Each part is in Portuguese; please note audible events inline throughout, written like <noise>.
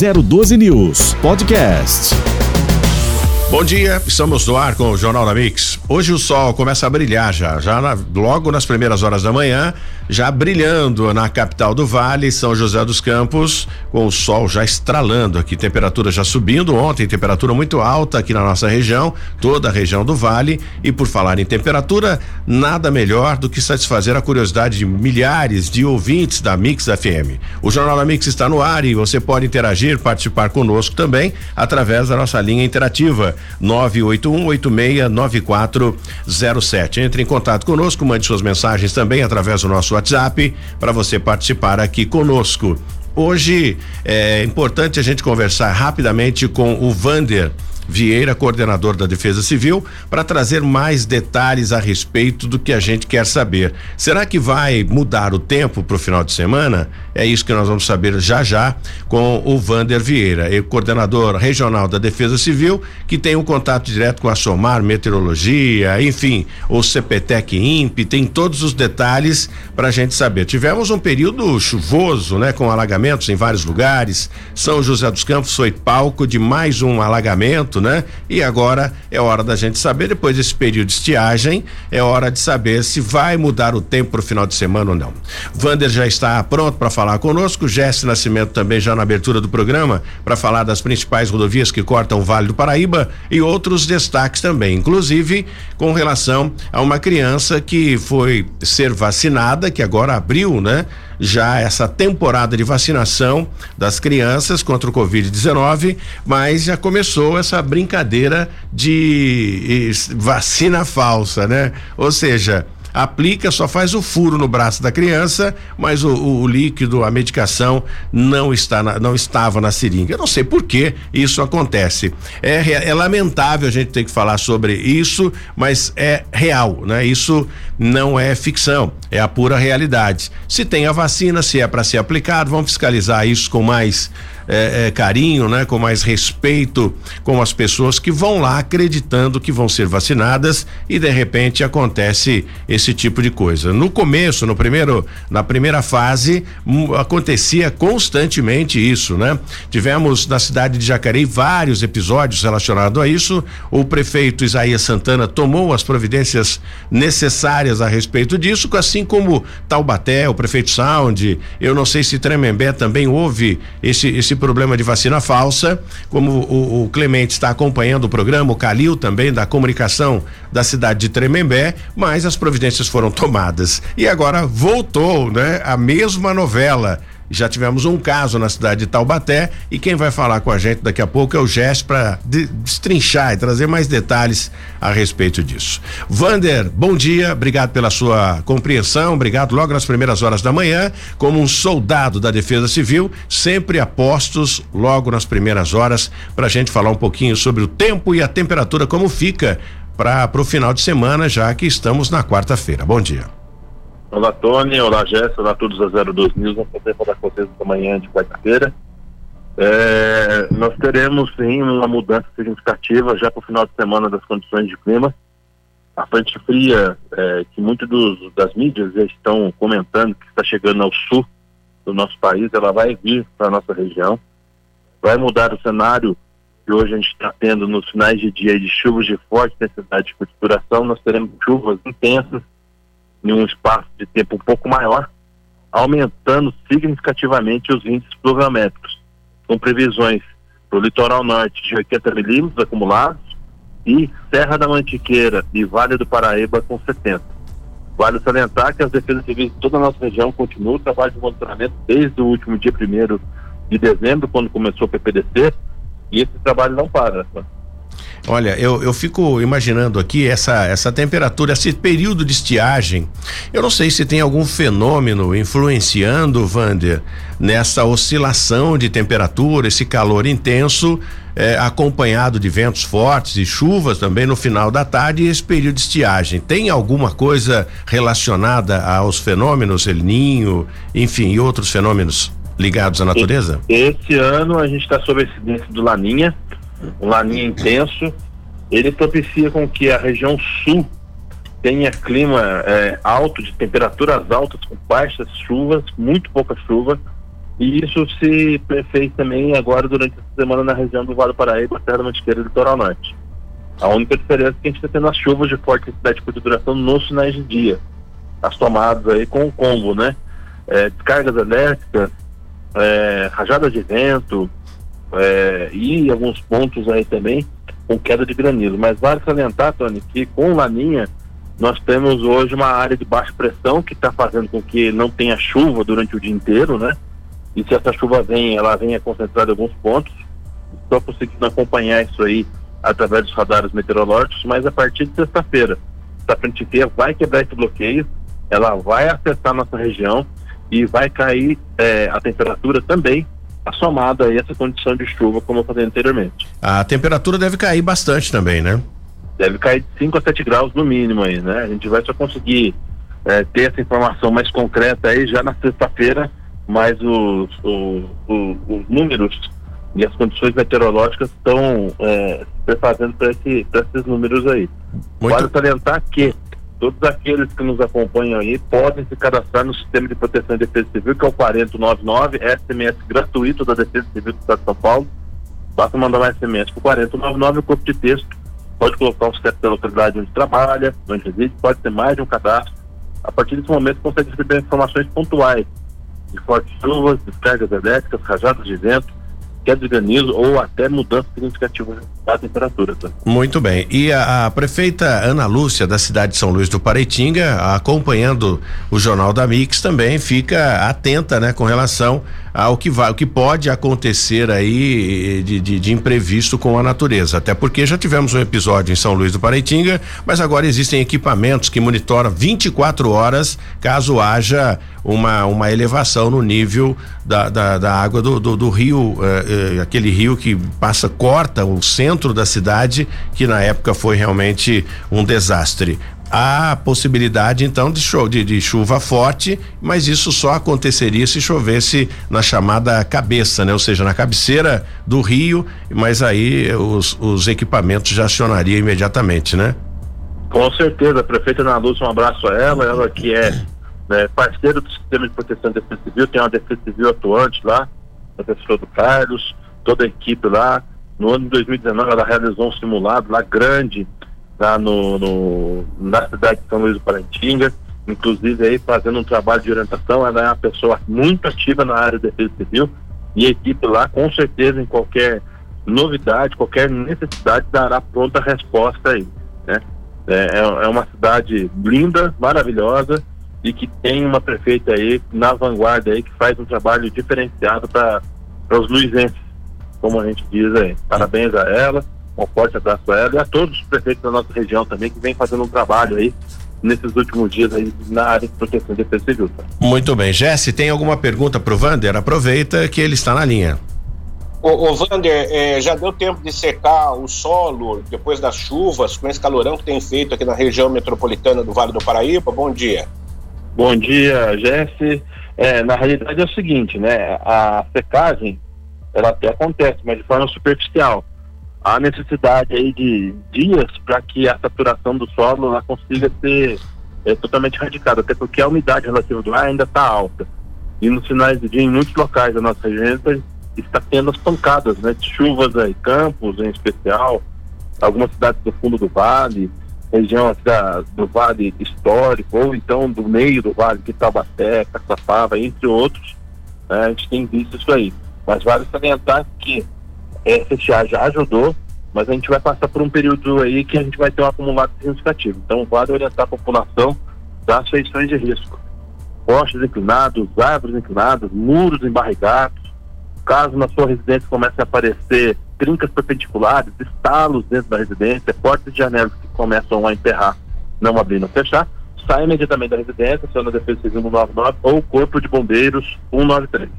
012 News Podcast. Bom dia, estamos no ar com o Jornal da Mix. Hoje o sol começa a brilhar já, já na, logo nas primeiras horas da manhã, já brilhando na capital do Vale, São José dos Campos, com o sol já estralando aqui, temperatura já subindo ontem, temperatura muito alta aqui na nossa região, toda a região do Vale. E por falar em temperatura, nada melhor do que satisfazer a curiosidade de milhares de ouvintes da Mix FM. O Jornal da Mix está no ar e você pode interagir, participar conosco também através da nossa linha interativa 981869407. Entre em contato conosco, mande suas mensagens também através do nosso WhatsApp para você participar aqui conosco. Hoje é importante a gente conversar rapidamente com o Vander Vieira, coordenador da Defesa Civil, para trazer mais detalhes a respeito do que a gente quer saber. Será que vai mudar o tempo para o final de semana? É isso que nós vamos saber já já com o Vander Vieira, coordenador regional da Defesa Civil, que tem um contato direto com a Somar Meteorologia, enfim, o CPTEC INPE, tem todos os detalhes para a gente saber. Tivemos um período chuvoso, né, com alagamentos em vários lugares. São José dos Campos foi palco de mais um alagamento né? E agora é hora da gente saber, depois desse período de estiagem, é hora de saber se vai mudar o tempo para o final de semana ou não. Vander já está pronto para falar conosco, Jesse Nascimento também já na abertura do programa, para falar das principais rodovias que cortam o Vale do Paraíba e outros destaques também, inclusive com relação a uma criança que foi ser vacinada, que agora abriu, né? já essa temporada de vacinação das crianças contra o Covid-19, mas já começou essa brincadeira de vacina falsa, né? Ou seja, aplica, só faz o furo no braço da criança, mas o, o, o líquido, a medicação não está na, não estava na seringa. Eu não sei por que isso acontece. É, é lamentável a gente ter que falar sobre isso, mas é real, né? Isso não é ficção, é a pura realidade. Se tem a vacina, se é para ser aplicado, vamos fiscalizar isso com mais é, é, carinho, né? Com mais respeito com as pessoas que vão lá acreditando que vão ser vacinadas e de repente acontece esse tipo de coisa. No começo, no primeiro, na primeira fase, um, acontecia constantemente isso, né? Tivemos na cidade de Jacareí vários episódios relacionados a isso. O prefeito Isaías Santana tomou as providências necessárias a respeito disso, assim como Taubaté, o prefeito Sound, eu não sei se Tremembé também houve esse esse problema de vacina falsa, como o, o Clemente está acompanhando o programa, o Calil também da comunicação da cidade de Tremembé, mas as providências foram <laughs> tomadas. E agora voltou, né? A mesma novela já tivemos um caso na cidade de Taubaté e quem vai falar com a gente daqui a pouco é o Gés para de, destrinchar e trazer mais detalhes a respeito disso. Vander, bom dia, obrigado pela sua compreensão, obrigado logo nas primeiras horas da manhã, como um soldado da Defesa Civil, sempre a postos logo nas primeiras horas para a gente falar um pouquinho sobre o tempo e a temperatura como fica para o final de semana, já que estamos na quarta-feira. Bom dia. Olá, Tony. Olá, Jéssica. Olá todos da 02 News. Vamos poder falar com vocês esta manhã de quarta-feira. É, nós teremos, sim, uma mudança significativa já para o final de semana das condições de clima. A frente fria, é, que muitas das mídias já estão comentando que está chegando ao sul do nosso país, ela vai vir para a nossa região. Vai mudar o cenário que hoje a gente está tendo nos finais de dia de chuvas de forte necessidade de duração. Nós teremos chuvas intensas em um espaço de tempo um pouco maior, aumentando significativamente os índices pluviométricos, com previsões para o litoral norte de 80 milímetros acumulados e Serra da Mantiqueira e Vale do Paraíba com 70. Vale salientar que as defesas civis de toda a nossa região continuam o trabalho de monitoramento desde o último dia 1 de dezembro, quando começou o PPDC, e esse trabalho não para. Olha, eu, eu fico imaginando aqui essa, essa temperatura, esse período de estiagem. Eu não sei se tem algum fenômeno influenciando, Vander, nessa oscilação de temperatura, esse calor intenso, eh, acompanhado de ventos fortes e chuvas também no final da tarde esse período de estiagem. Tem alguma coisa relacionada aos fenômenos El Ninho, enfim, e outros fenômenos ligados à natureza? Esse ano a gente está sob a incidência do Laninha um laninha intenso, ele propicia com que a região sul tenha clima é, alto, de temperaturas altas, com baixas chuvas, muito pouca chuva, E isso se fez também agora durante essa semana na região do Vale do Paraíba, Terra da Mantiqueira e Litoral Norte. A única diferença é que a gente está tendo as chuvas de forte intensidade de duração nos finais de dia. As tomadas aí com o combo, né? É, descargas elétricas, é, rajadas de vento é, e alguns pontos aí também com queda de granizo. Mas vale salientar, Tony, que com Laninha nós temos hoje uma área de baixa pressão que está fazendo com que não tenha chuva durante o dia inteiro, né? E se essa chuva vem, ela venha concentrada em alguns pontos. Estou conseguindo acompanhar isso aí através dos radares meteorológicos, mas a partir de sexta-feira, essa frente fria vai quebrar esse bloqueio, ela vai afetar nossa região e vai cair é, a temperatura também, assomada a essa condição de chuva, como eu falei anteriormente. A temperatura deve cair bastante também, né? Deve cair de 5 a 7 graus no mínimo aí, né? A gente vai só conseguir é, ter essa informação mais concreta aí já na sexta-feira, mas os, os, os, os números e as condições meteorológicas estão é, se prefazendo para esse, esses números aí. Muito... Vale salientar que todos aqueles que nos acompanham aí podem se cadastrar no Sistema de Proteção e Defesa Civil, que é o 4099, SMS gratuito da Defesa Civil do Estado de São Paulo. Basta mandar um SMS para o 4099, o corpo de texto pode colocar o CEP da localidade onde trabalha, onde reside, pode ter mais de um cadastro. A partir desse momento consegue receber informações pontuais de fortes chuvas, descargas elétricas, rajadas de vento, queda de granizo ou até mudança significativa da temperatura. Tá? Muito bem. E a, a, prefeita Ana Lúcia, da cidade de São Luís do Pareitinga, acompanhando o Jornal da Mix, também fica atenta né, com relação ao que vai, o que pode acontecer aí de, de, de, imprevisto com a natureza. Até porque já tivemos um episódio em São Luís do Pareitinga, mas agora existem equipamentos que monitoram 24 horas caso haja uma, uma elevação no nível da, da, da água do, do, do rio, eh, eh, aquele rio que passa, corta o centro da cidade, que na época foi realmente um desastre há possibilidade então de, show, de, de, chuva forte, mas isso só aconteceria se chovesse na chamada cabeça, né? Ou seja, na cabeceira do rio, mas aí os, os equipamentos já acionariam imediatamente, né? Com certeza, a prefeita Ana Lúcia, um abraço a ela, ela que é né, parceira do sistema de proteção da defesa civil, tem uma defesa civil atuante lá, a professor do Carlos, toda a equipe lá. No ano de 2019 ela realizou um simulado lá grande, lá no, no, na cidade de São Luís do Parantinga, inclusive aí fazendo um trabalho de orientação, ela é uma pessoa muito ativa na área de defesa civil e a equipe lá com certeza em qualquer novidade, qualquer necessidade dará pronta resposta aí, né? É, é, é uma cidade linda, maravilhosa e que tem uma prefeita aí na vanguarda aí que faz um trabalho diferenciado para os luizenses, como a gente diz aí. Parabéns a ela um forte abraço a ela e a todos os prefeitos da nossa região também que vem fazendo um trabalho aí nesses últimos dias aí na área de proteção e defesa civil. Tá? Muito bem. Jesse, tem alguma pergunta para o Vander? Aproveita que ele está na linha. Ô, ô Vander, é, já deu tempo de secar o solo depois das chuvas, com esse calorão que tem feito aqui na região metropolitana do Vale do Paraíba? Bom dia. Bom dia, Jesse. É, na realidade é o seguinte, né? A secagem, ela até acontece, mas de forma superficial há necessidade aí de dias para que a saturação do solo ela consiga ser é, totalmente radicada, até porque a umidade relativa do ar ainda está alta. E nos finais de dia, em muitos locais da nossa região, está tendo as pancadas, né? De chuvas aí, campos em especial, algumas cidades do fundo do vale, região da, do vale histórico, ou então do meio do vale, que Taubaté, Caçapava, entre outros, né? a gente tem visto isso aí. Mas vale salientar que é, fechar já ajudou, mas a gente vai passar por um período aí que a gente vai ter um acumulado significativo. Então, vale orientar a população das feições de risco. Postes inclinados, árvores inclinadas, muros embarrigados. Caso na sua residência comece a aparecer trincas perpendiculares, estalos dentro da residência, portas de janelas que começam a emperrar, não abrir, não fechar, saia imediatamente da residência, aciona a Defesa Civil 199 ou Corpo de Bombeiros 193.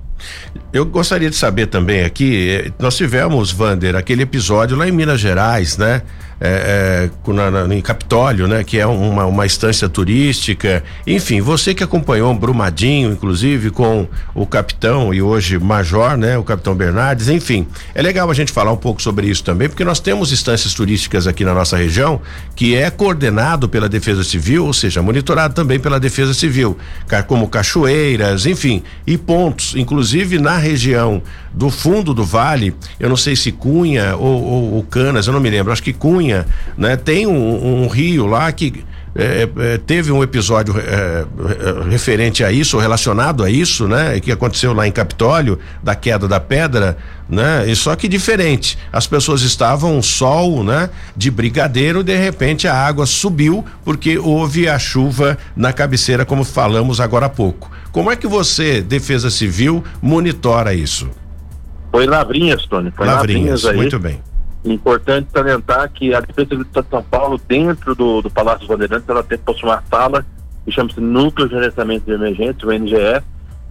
Eu gostaria de saber também aqui, eh, nós tivemos, Vander, aquele episódio lá em Minas Gerais, né? É, é, na, na, em Capitólio, né? Que é uma, uma instância turística. Enfim, você que acompanhou um Brumadinho, inclusive, com o capitão e hoje major, né? O capitão Bernardes, enfim. É legal a gente falar um pouco sobre isso também, porque nós temos instâncias turísticas aqui na nossa região que é coordenado pela Defesa Civil, ou seja, monitorado também pela Defesa Civil, como cachoeiras, enfim, e pontos, inclusive na região do fundo do vale, eu não sei se Cunha ou, ou, ou Canas, eu não me lembro, acho que Cunha, né? Tem um, um rio lá que é, é, teve um episódio é, é, referente a isso, relacionado a isso, né? Que aconteceu lá em Capitólio, da queda da pedra, né? E só que diferente. As pessoas estavam sol, né? De brigadeiro, de repente a água subiu porque houve a chuva na cabeceira, como falamos agora há pouco. Como é que você, Defesa Civil, monitora isso? Foi Lavrinhas, Tony. Foi Lavrinhas, Lavrinhas aí. muito bem. Importante salientar que a Defesa Civil de São Paulo, dentro do, do Palácio Bandeirantes, ela tem possui uma sala que chama-se Núcleo de Gerenciamento de Emergência, o NGE,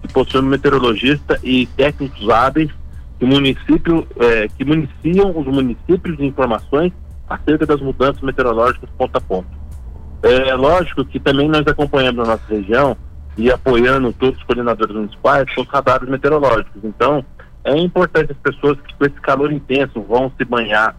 que possui um meteorologista e técnicos hábeis que, município, eh, que municiam os municípios de informações acerca das mudanças meteorológicas ponto a ponto. É lógico que também nós acompanhamos a nossa região e apoiando todos os coordenadores municipais com os radares meteorológicos. Então, é importante as pessoas que com esse calor intenso vão se banhar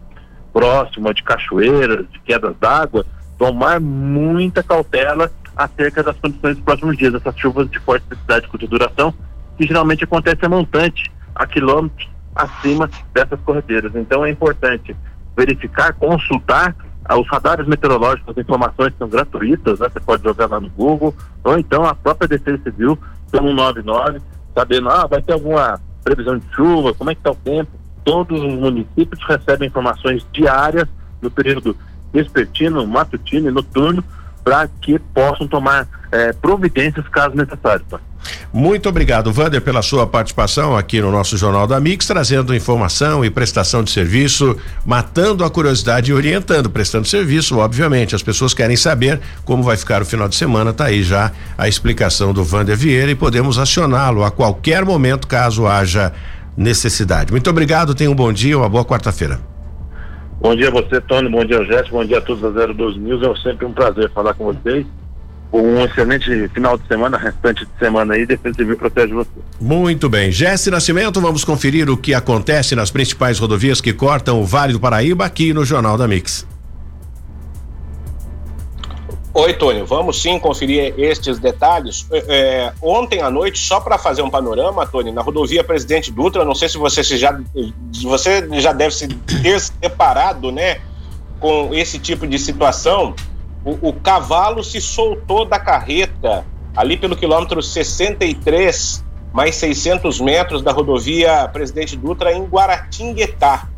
próximo de cachoeiras, de quedas d'água, tomar muita cautela acerca das condições dos próximos dias, essas chuvas de forte intensidade curta duração, que geralmente acontece a montante, a quilômetros acima dessas corredeiras. Então é importante verificar, consultar os radares meteorológicos, as informações são gratuitas, né? Você pode jogar lá no Google, ou então a própria Defesa Civil, 199, sabendo, ah, vai ter alguma previsão de chuva, como é que está o tempo. Todos os municípios recebem informações diárias no período vespertino, matutino e noturno para que possam tomar eh, providências caso necessário. Tá? Muito obrigado, Vander, pela sua participação aqui no nosso Jornal da Mix, trazendo informação e prestação de serviço, matando a curiosidade e orientando, prestando serviço, obviamente. As pessoas querem saber como vai ficar o final de semana, tá aí já a explicação do Vander Vieira e podemos acioná-lo a qualquer momento caso haja necessidade. Muito obrigado, tenha um bom dia, uma boa quarta-feira. Bom dia a você, Tony, bom dia, Jéssica, bom dia a todos da 02 News, é sempre um prazer falar com vocês um excelente final de semana, restante de semana aí, Defesa Civil protege você. Muito bem. Jesse Nascimento, vamos conferir o que acontece nas principais rodovias que cortam o Vale do Paraíba aqui no Jornal da Mix. Oi, Tônio, vamos sim conferir estes detalhes. É, é ontem à noite, só para fazer um panorama, Tônio, na rodovia Presidente Dutra, não sei se você se já, você já deve se ter se deparado, né, com esse tipo de situação o, o cavalo se soltou da carreta ali pelo quilômetro 63, mais 600 metros da rodovia Presidente Dutra em Guaratinguetá.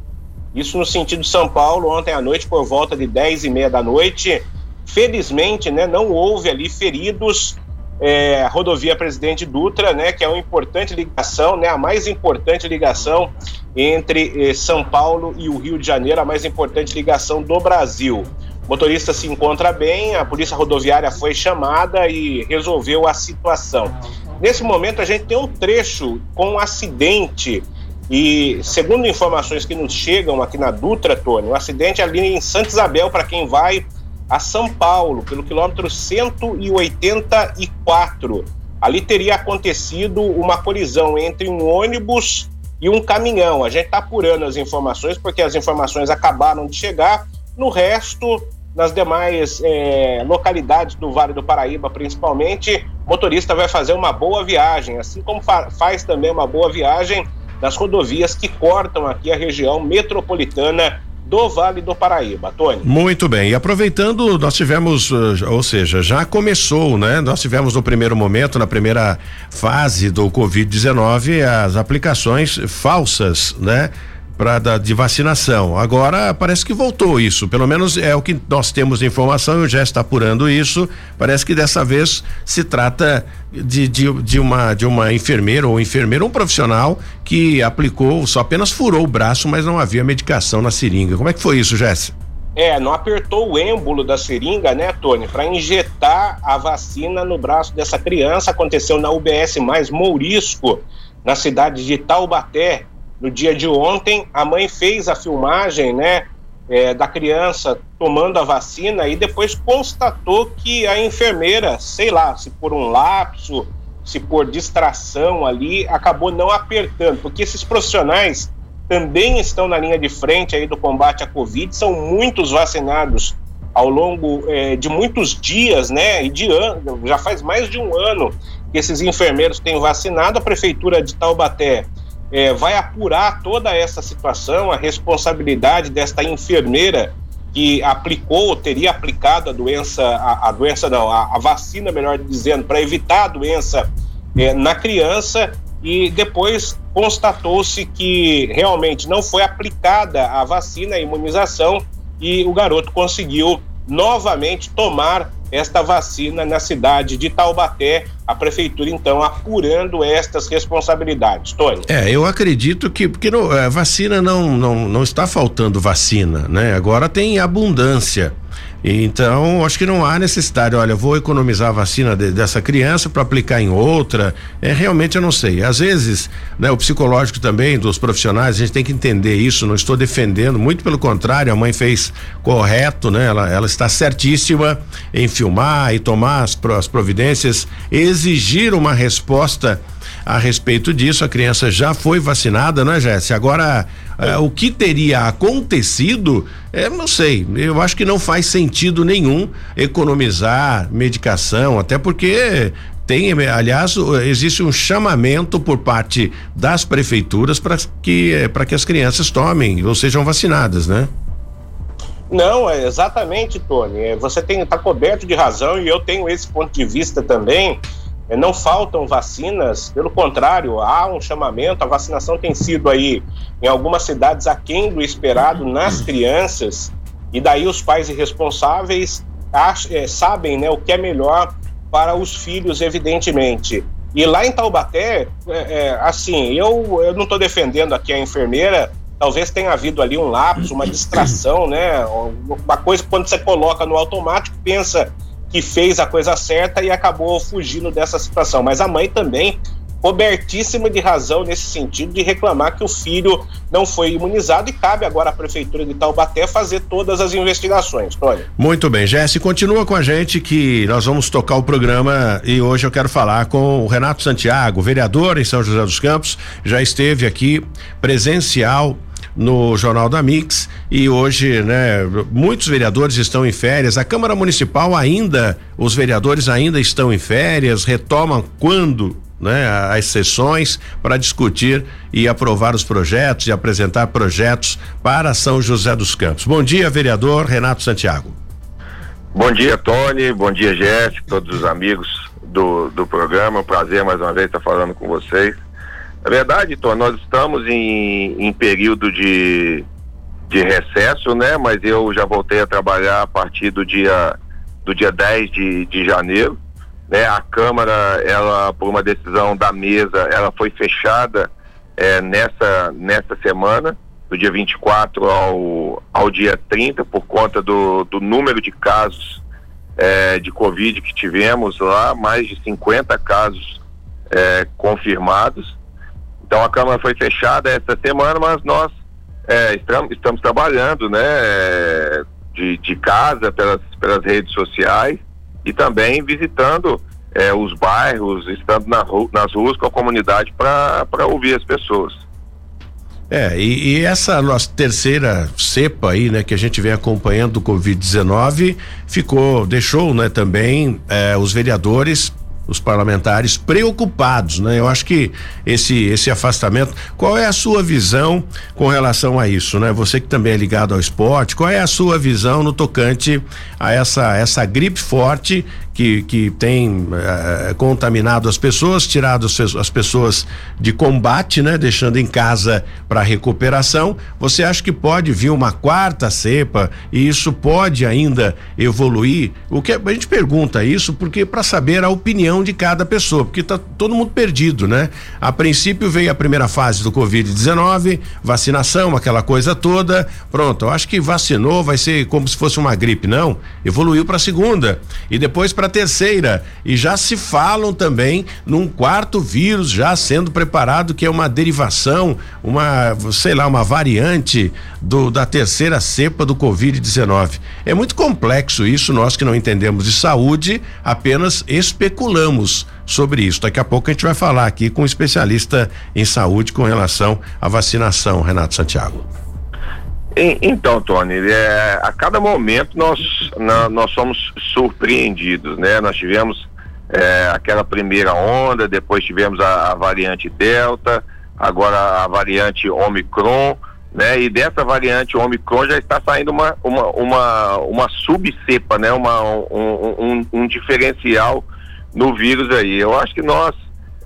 Isso no sentido São Paulo, ontem à noite, por volta de 10 e meia da noite. Felizmente, né, não houve ali feridos. É, a rodovia Presidente Dutra, né, que é uma importante ligação, né, a mais importante ligação entre eh, São Paulo e o Rio de Janeiro, a mais importante ligação do Brasil. Motorista se encontra bem, a polícia rodoviária foi chamada e resolveu a situação. Nesse momento, a gente tem um trecho com um acidente. E, segundo informações que nos chegam aqui na Dutra, Tony, o um acidente ali em Santa Isabel, para quem vai a São Paulo, pelo quilômetro 184. Ali teria acontecido uma colisão entre um ônibus e um caminhão. A gente está apurando as informações, porque as informações acabaram de chegar. No resto, nas demais é, localidades do Vale do Paraíba, principalmente, o motorista vai fazer uma boa viagem, assim como fa faz também uma boa viagem nas rodovias que cortam aqui a região metropolitana do Vale do Paraíba, Tony. Muito bem. E aproveitando, nós tivemos, eh, ou seja, já começou, né? Nós tivemos no primeiro momento, na primeira fase do Covid-19, as aplicações falsas, né? Para de vacinação. Agora parece que voltou isso, pelo menos é o que nós temos de informação, eu já está apurando isso. Parece que dessa vez se trata de, de, de uma de uma enfermeira ou enfermeiro, um profissional que aplicou, só apenas furou o braço, mas não havia medicação na seringa. Como é que foi isso, Jéssica? É, não apertou o êmbolo da seringa, né, Tony, para injetar a vacina no braço dessa criança. Aconteceu na UBS mais Mourisco, na cidade de Taubaté, no dia de ontem, a mãe fez a filmagem, né? é, da criança tomando a vacina e depois constatou que a enfermeira, sei lá, se por um lapso, se por distração ali, acabou não apertando, porque esses profissionais também estão na linha de frente aí do combate à Covid, são muitos vacinados ao longo é, de muitos dias, né, e de ano, já faz mais de um ano que esses enfermeiros têm vacinado, a prefeitura de Taubaté é, vai apurar toda essa situação, a responsabilidade desta enfermeira que aplicou, teria aplicado a doença, a, a doença não, a, a, vacina, melhor dizendo, para evitar a doença é, na criança e depois constatou-se que realmente não foi aplicada a vacina, a imunização e o garoto conseguiu novamente tomar esta vacina na cidade de Taubaté. A prefeitura, então, apurando estas responsabilidades. Tony. É, eu acredito que, porque não, a vacina não, não, não está faltando vacina, né? Agora tem abundância. Então, acho que não há necessidade. Olha, vou economizar a vacina de, dessa criança para aplicar em outra. É realmente eu não sei. Às vezes, né, o psicológico também dos profissionais, a gente tem que entender isso. Não estou defendendo, muito pelo contrário, a mãe fez correto, né? Ela, ela está certíssima em filmar e tomar as, as providências, exigir uma resposta a respeito disso. A criança já foi vacinada, né, Jéssica? Agora, é, o que teria acontecido, é, não sei. Eu acho que não faz sentido nenhum economizar medicação, até porque tem, aliás, existe um chamamento por parte das prefeituras para que para que as crianças tomem ou sejam vacinadas, né? Não, é exatamente, Tony. É, você está coberto de razão e eu tenho esse ponto de vista também. É, não faltam vacinas, pelo contrário, há um chamamento, a vacinação tem sido aí em algumas cidades aquém do esperado nas crianças, e daí os pais irresponsáveis ach, é, sabem né, o que é melhor para os filhos, evidentemente. E lá em Taubaté, é, é, assim, eu, eu não estou defendendo aqui a enfermeira, talvez tenha havido ali um lapso, uma distração, né? Uma coisa que quando você coloca no automático, pensa que fez a coisa certa e acabou fugindo dessa situação. Mas a mãe também cobertíssima de razão nesse sentido de reclamar que o filho não foi imunizado e cabe agora à prefeitura de Taubaté fazer todas as investigações. Tony. Muito bem, Jesse, continua com a gente que nós vamos tocar o programa e hoje eu quero falar com o Renato Santiago, vereador em São José dos Campos, já esteve aqui presencial no Jornal da Mix e hoje, né, muitos vereadores estão em férias. A Câmara Municipal ainda, os vereadores ainda estão em férias, retomam quando né, as sessões para discutir e aprovar os projetos e apresentar projetos para São José dos Campos. Bom dia, vereador Renato Santiago. Bom dia, Tony. Bom dia, Jéssica, todos os amigos do, do programa. Prazer mais uma vez estar falando com vocês. É verdade, Tom, nós estamos em, em período de, de recesso, né? Mas eu já voltei a trabalhar a partir do dia do dia 10 de, de janeiro. Né? A Câmara, ela, por uma decisão da mesa, ela foi fechada é, nessa, nessa semana, do dia 24 ao, ao dia 30, por conta do, do número de casos é, de Covid que tivemos lá, mais de 50 casos é, confirmados. Então a Câmara foi fechada essa semana, mas nós é, estamos, estamos, trabalhando né, de, de casa pelas, pelas redes sociais e também visitando é, os bairros, estando na nas ruas com a comunidade para ouvir as pessoas. É, e, e, essa nossa terceira cepa aí, né, que a gente vem acompanhando do Covid-19, ficou, deixou, né, também é, os vereadores os parlamentares preocupados, né? Eu acho que esse esse afastamento, qual é a sua visão com relação a isso, né? Você que também é ligado ao esporte, qual é a sua visão no tocante a essa essa gripe forte que, que tem eh, contaminado as pessoas, tirado as, as, pessoas de combate, né? Deixando em casa para recuperação. Você acha que pode vir uma quarta cepa e isso pode ainda evoluir? O que a gente pergunta isso porque para saber a opinião de cada pessoa, porque tá todo mundo perdido, né? A princípio veio a primeira fase do Covid-19, vacinação, aquela coisa toda. Pronto, eu acho que vacinou, vai ser como se fosse uma gripe, não? Evoluiu para a segunda e depois para para a terceira e já se falam também num quarto vírus já sendo preparado que é uma derivação, uma, sei lá, uma variante do da terceira cepa do Covid-19. É muito complexo isso, nós que não entendemos de saúde, apenas especulamos sobre isso. Daqui a pouco a gente vai falar aqui com um especialista em saúde com relação à vacinação, Renato Santiago. Então, Tony, é, a cada momento nós, na, nós somos surpreendidos, né? Nós tivemos é, aquela primeira onda, depois tivemos a, a, variante Delta, agora a variante Omicron, né? E dessa variante Omicron já está saindo uma, uma, uma, uma subcepa, né? Uma, um, um, um diferencial no vírus aí. Eu acho que nós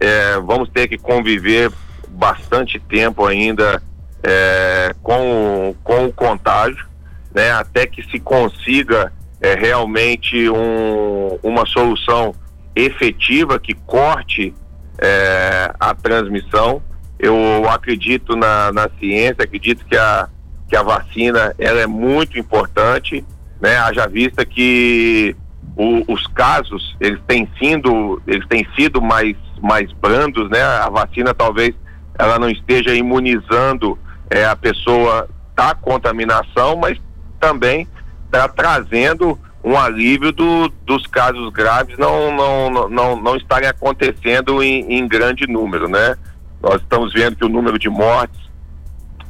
é, vamos ter que conviver bastante tempo ainda é, com, com o contágio, né, até que se consiga é, realmente um, uma solução efetiva que corte é, a transmissão. Eu acredito na, na ciência, acredito que a, que a vacina ela é muito importante, né? Haja vista que o, os casos eles têm sido eles têm sido mais mais brandos, né? A vacina talvez ela não esteja imunizando é, a pessoa da contaminação, mas também está trazendo um alívio do, dos casos graves não, não, não, não estarem acontecendo em, em, grande número, né? Nós estamos vendo que o número de mortes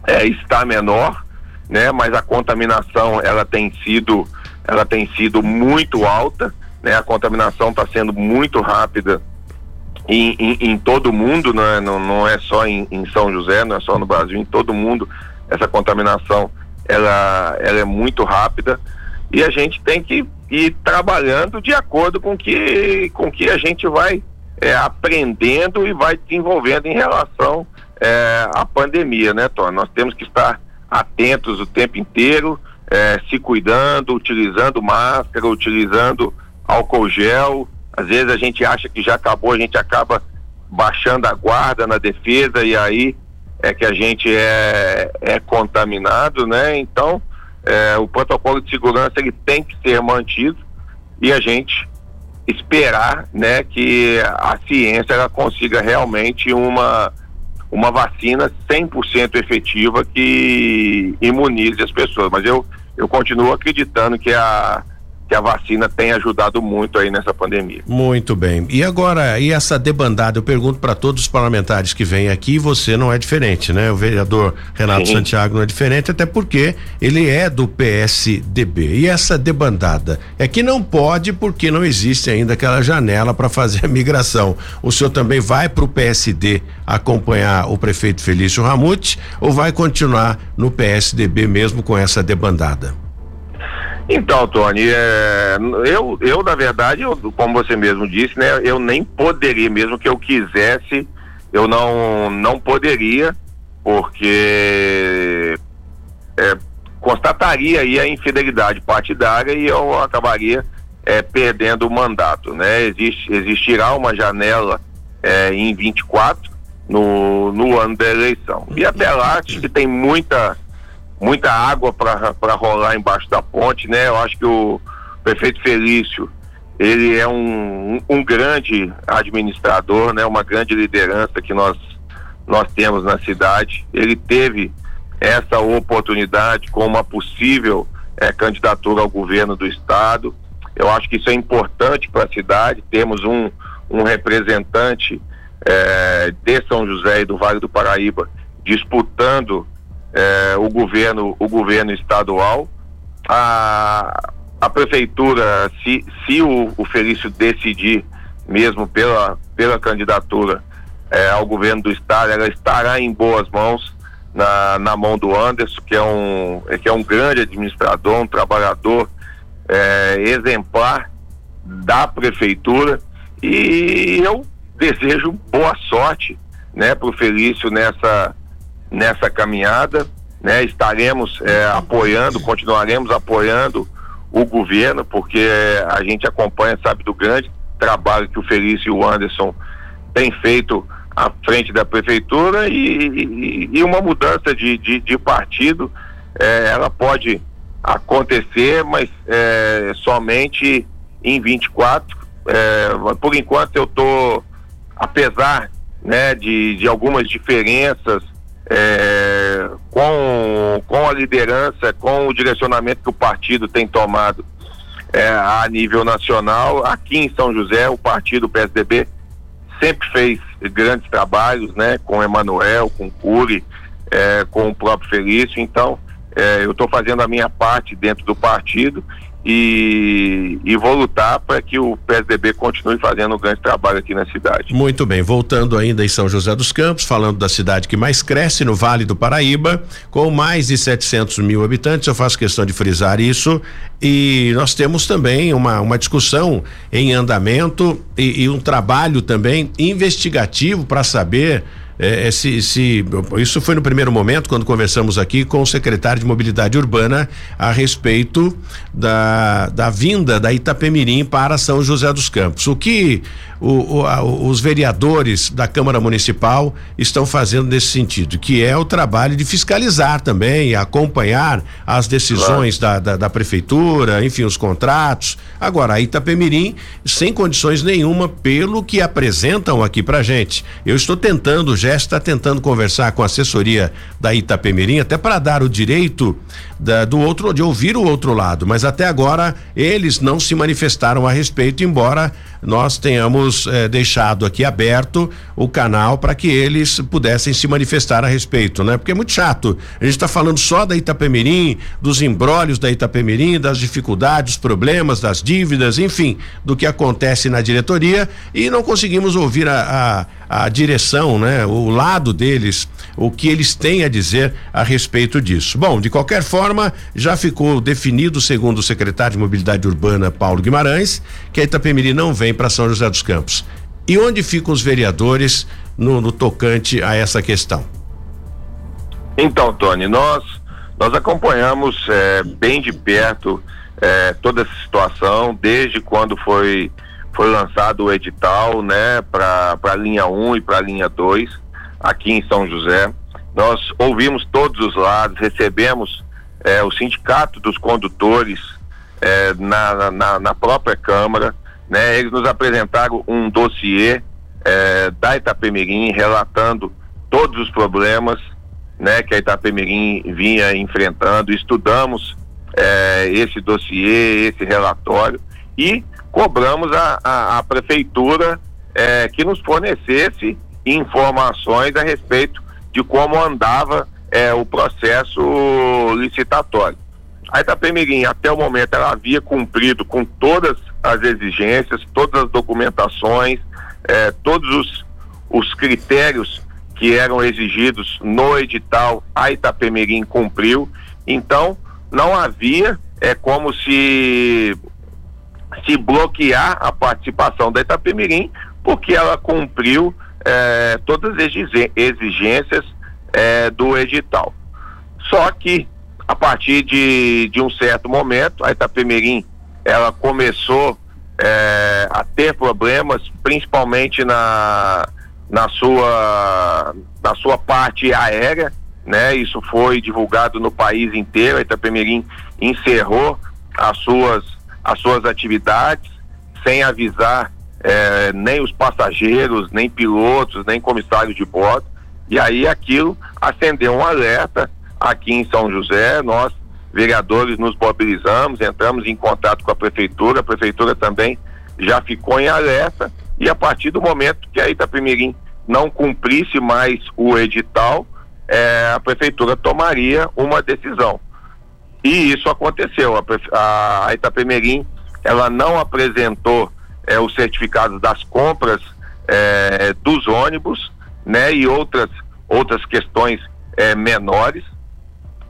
é, está menor, né? Mas a contaminação ela tem sido ela tem sido muito alta, né? A contaminação está sendo muito rápida em, em, em todo mundo, não é, não, não é só em, em, São José, não é só no Brasil, em todo mundo essa contaminação ela, ela é muito rápida e a gente tem que ir trabalhando de acordo com que, com que a gente vai é, aprendendo e vai desenvolvendo em relação é, à pandemia, né, Tony? Nós temos que estar atentos o tempo inteiro, é, se cuidando, utilizando máscara, utilizando álcool gel, às vezes a gente acha que já acabou, a gente acaba baixando a guarda na defesa e aí é que a gente é, é contaminado, né? Então, é, o protocolo de segurança ele tem que ser mantido e a gente esperar, né, que a ciência ela consiga realmente uma uma vacina 100% efetiva que imunize as pessoas. Mas eu eu continuo acreditando que a que a vacina tem ajudado muito aí nessa pandemia. Muito bem. E agora, e essa debandada, eu pergunto para todos os parlamentares que vêm aqui, você não é diferente, né? O vereador Renato Sim. Santiago não é diferente, até porque ele é do PSDB. E essa debandada é que não pode porque não existe ainda aquela janela para fazer a migração. O senhor também vai para o PSD acompanhar o prefeito Felício Ramute ou vai continuar no PSDB mesmo com essa debandada? Então, Tony, é, eu, eu, na verdade, eu, como você mesmo disse, né, eu nem poderia, mesmo que eu quisesse, eu não, não poderia, porque é, constataria aí a infidelidade partidária e eu acabaria é, perdendo o mandato, né? Existe, existirá uma janela é, em 24 no, no ano da eleição. E até lá acho que tem muita muita água para rolar embaixo da ponte, né? Eu acho que o prefeito Felício, ele é um, um, grande administrador, né? Uma grande liderança que nós nós temos na cidade. Ele teve essa oportunidade com uma possível é, candidatura ao governo do estado. Eu acho que isso é importante para a cidade. Temos um, um representante é, de São José e do Vale do Paraíba disputando é, o governo o governo estadual. A, a prefeitura se, se o, o Felício decidir mesmo pela pela candidatura é, ao governo do estado ela estará em boas mãos na, na mão do Anderson que é um que é um grande administrador um trabalhador é, exemplar da prefeitura. E eu desejo boa sorte né para o Felício nessa nessa caminhada, né? Estaremos é, apoiando, continuaremos apoiando o governo, porque a gente acompanha, sabe, do grande trabalho que o Felício e o Anderson têm feito à frente da prefeitura e, e, e uma mudança de, de, de partido, é, ela pode acontecer, mas é, somente em 24 é, por enquanto eu tô, apesar né, de, de algumas diferenças é, com, com a liderança, com o direcionamento que o partido tem tomado é, a nível nacional, aqui em São José, o partido PSDB sempre fez grandes trabalhos, né, com Emanuel, com Cury, é, com o próprio Felício, então é, eu estou fazendo a minha parte dentro do partido e, e vou lutar para que o PSDB continue fazendo um grande trabalho aqui na cidade. Muito bem, voltando ainda em São José dos Campos, falando da cidade que mais cresce no Vale do Paraíba, com mais de 700 mil habitantes, eu faço questão de frisar isso. E nós temos também uma, uma discussão em andamento e, e um trabalho também investigativo para saber é, é, se, se, isso foi no primeiro momento, quando conversamos aqui com o secretário de Mobilidade Urbana a respeito da, da vinda da Itapemirim para São José dos Campos. O que o, o, a, os vereadores da Câmara Municipal estão fazendo nesse sentido, que é o trabalho de fiscalizar também, acompanhar as decisões claro. da, da, da, prefeitura, enfim, os contratos. Agora, a Itapemirim, sem condições nenhuma, pelo que apresentam aqui pra gente. Eu estou tentando, já está tentando conversar com a assessoria da Itapemirim, até para dar o direito da, do outro, de ouvir o outro lado, mas até agora eles não se manifestaram a respeito, embora nós tenhamos eh, deixado aqui aberto o canal para que eles pudessem se manifestar a respeito, né? Porque é muito chato. A gente está falando só da Itapemirim, dos embrólios da Itapemirim, das dificuldades, dos problemas, das dívidas, enfim, do que acontece na diretoria e não conseguimos ouvir a, a, a direção, né? O lado deles, o que eles têm a dizer a respeito disso. Bom, de qualquer forma, já ficou definido, segundo o secretário de Mobilidade Urbana, Paulo Guimarães, que a Itapemirim não vem para São José dos Campos. E onde ficam os vereadores no, no tocante a essa questão? Então, Tony, nós nós acompanhamos é, bem de perto é, toda essa situação desde quando foi foi lançado o edital, né, para a linha 1 e para a linha 2 aqui em São José. Nós ouvimos todos os lados, recebemos é, o sindicato dos condutores é, na, na, na, própria Câmara, né? Eles nos apresentaram um dossiê é, da Itapemirim relatando todos os problemas, né? Que a Itapemirim vinha enfrentando, estudamos é, esse dossiê, esse relatório e cobramos a, a, a prefeitura é, que nos fornecesse informações a respeito de como andava é, o processo licitatório. A Itapemirim, até o momento, ela havia cumprido com todas as exigências, todas as documentações, é, todos os, os critérios que eram exigidos no edital, a Itapemirim cumpriu. Então, não havia é como se se bloquear a participação da Itapemirim, porque ela cumpriu é, todas as exigências é, do edital. Só que a partir de, de um certo momento, a Itapemirim ela começou é, a ter problemas, principalmente na, na, sua, na sua parte aérea, né? Isso foi divulgado no país inteiro. A Itapemirim encerrou as suas, as suas atividades sem avisar é, nem os passageiros, nem pilotos, nem comissários de bordo. E aí aquilo acendeu um alerta aqui em São José. Nós, vereadores, nos mobilizamos, entramos em contato com a prefeitura. A prefeitura também já ficou em alerta. E a partir do momento que a Itapemirim não cumprisse mais o edital, é, a prefeitura tomaria uma decisão. E isso aconteceu. A, a Itapemirim ela não apresentou é, os certificados das compras é, dos ônibus, né, e outras outras questões é, menores.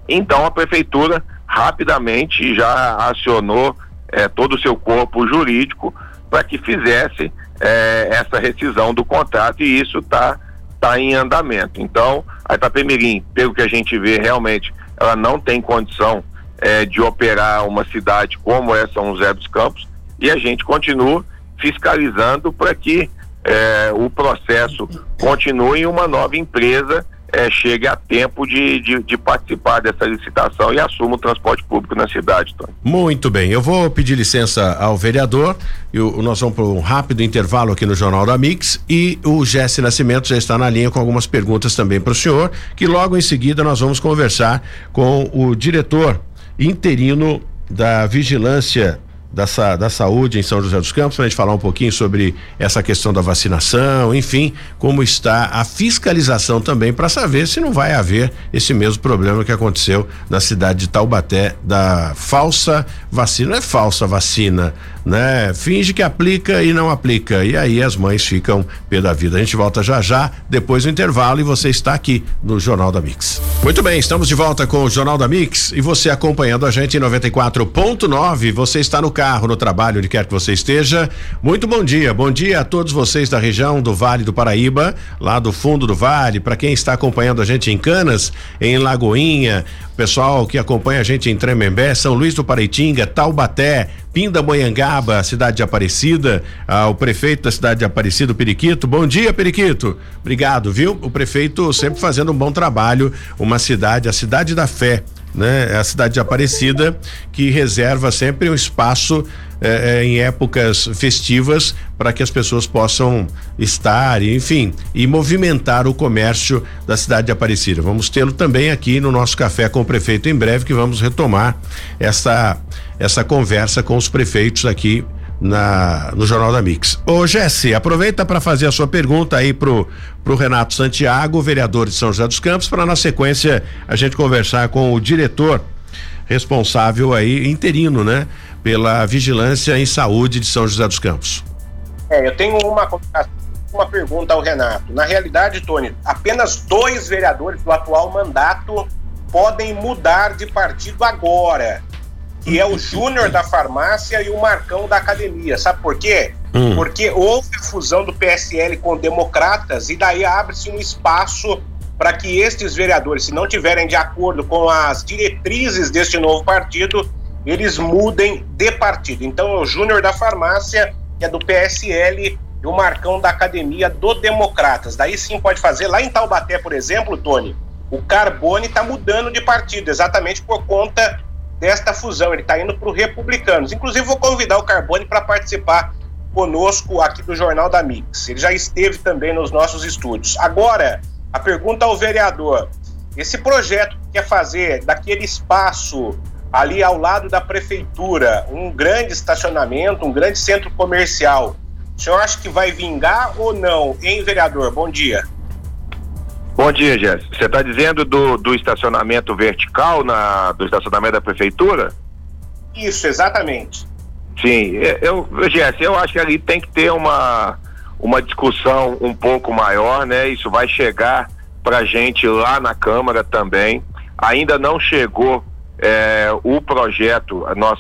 Então a prefeitura rapidamente já acionou é, todo o seu corpo jurídico para que fizesse é, essa rescisão do contrato e isso está tá em andamento. Então a Itapemirim, pelo que a gente vê realmente, ela não tem condição é, de operar uma cidade como é São José dos Campos e a gente continua fiscalizando para que é, o processo continue e uma nova empresa é, chegue a tempo de, de, de, participar dessa licitação e assuma o transporte público na cidade. Tony. Muito bem, eu vou pedir licença ao vereador, e o, nós vamos para um rápido intervalo aqui no Jornal da Mix e o Jesse Nascimento já está na linha com algumas perguntas também para o senhor, que logo em seguida nós vamos conversar com o diretor interino da Vigilância da, da saúde em São José dos Campos, para a gente falar um pouquinho sobre essa questão da vacinação, enfim, como está a fiscalização também, para saber se não vai haver esse mesmo problema que aconteceu na cidade de Taubaté da falsa vacina. Não é falsa vacina, né? Finge que aplica e não aplica. E aí as mães ficam pé da vida. A gente volta já já, depois do intervalo, e você está aqui no Jornal da Mix. Muito bem, estamos de volta com o Jornal da Mix e você acompanhando a gente em 94.9. Você está no carro, no trabalho, onde quer que você esteja. Muito bom dia. Bom dia a todos vocês da região do Vale do Paraíba, lá do fundo do vale, para quem está acompanhando a gente em Canas, em Lagoinha, pessoal que acompanha a gente em Tremembé, São Luís do Paraitinga, Taubaté, Pindamonhangaba, cidade de Aparecida, ah, o prefeito da cidade de Aparecida, o Periquito. Bom dia, Periquito. Obrigado, viu? O prefeito sempre fazendo um bom trabalho, uma cidade, a cidade da fé, né? É a cidade de Aparecida que reserva sempre um espaço eh, eh, em épocas festivas para que as pessoas possam estar, enfim, e movimentar o comércio da cidade de Aparecida. Vamos tê-lo também aqui no nosso café com o prefeito em breve, que vamos retomar essa essa conversa com os prefeitos aqui na no Jornal da Mix. Ô Jesse, aproveita para fazer a sua pergunta aí pro pro Renato Santiago, vereador de São José dos Campos, para na sequência a gente conversar com o diretor responsável aí interino, né, pela vigilância em saúde de São José dos Campos. É, eu tenho uma uma pergunta ao Renato. Na realidade, Tony, apenas dois vereadores do atual mandato podem mudar de partido agora que é o Júnior da farmácia e o Marcão da academia. Sabe por quê? Hum. Porque houve a fusão do PSL com democratas e daí abre-se um espaço para que estes vereadores, se não tiverem de acordo com as diretrizes deste novo partido, eles mudem de partido. Então, é o Júnior da farmácia, que é do PSL, e o Marcão da academia do Democratas. Daí sim pode fazer. Lá em Taubaté, por exemplo, Tony, o Carbone está mudando de partido, exatamente por conta desta fusão. Ele está indo para os republicanos. Inclusive, vou convidar o Carbone para participar conosco aqui do Jornal da Mix. Ele já esteve também nos nossos estúdios. Agora, a pergunta ao vereador: esse projeto que quer fazer daquele espaço ali ao lado da prefeitura, um grande estacionamento, um grande centro comercial, o senhor acha que vai vingar ou não, hein, vereador? Bom dia. Bom dia, Jéssica. Você está dizendo do, do estacionamento vertical, na, do estacionamento da prefeitura? Isso, exatamente. Sim, eu, Jéssica, eu acho que ali tem que ter uma, uma discussão um pouco maior, né? Isso vai chegar para gente lá na Câmara também. Ainda não chegou é, o projeto, nós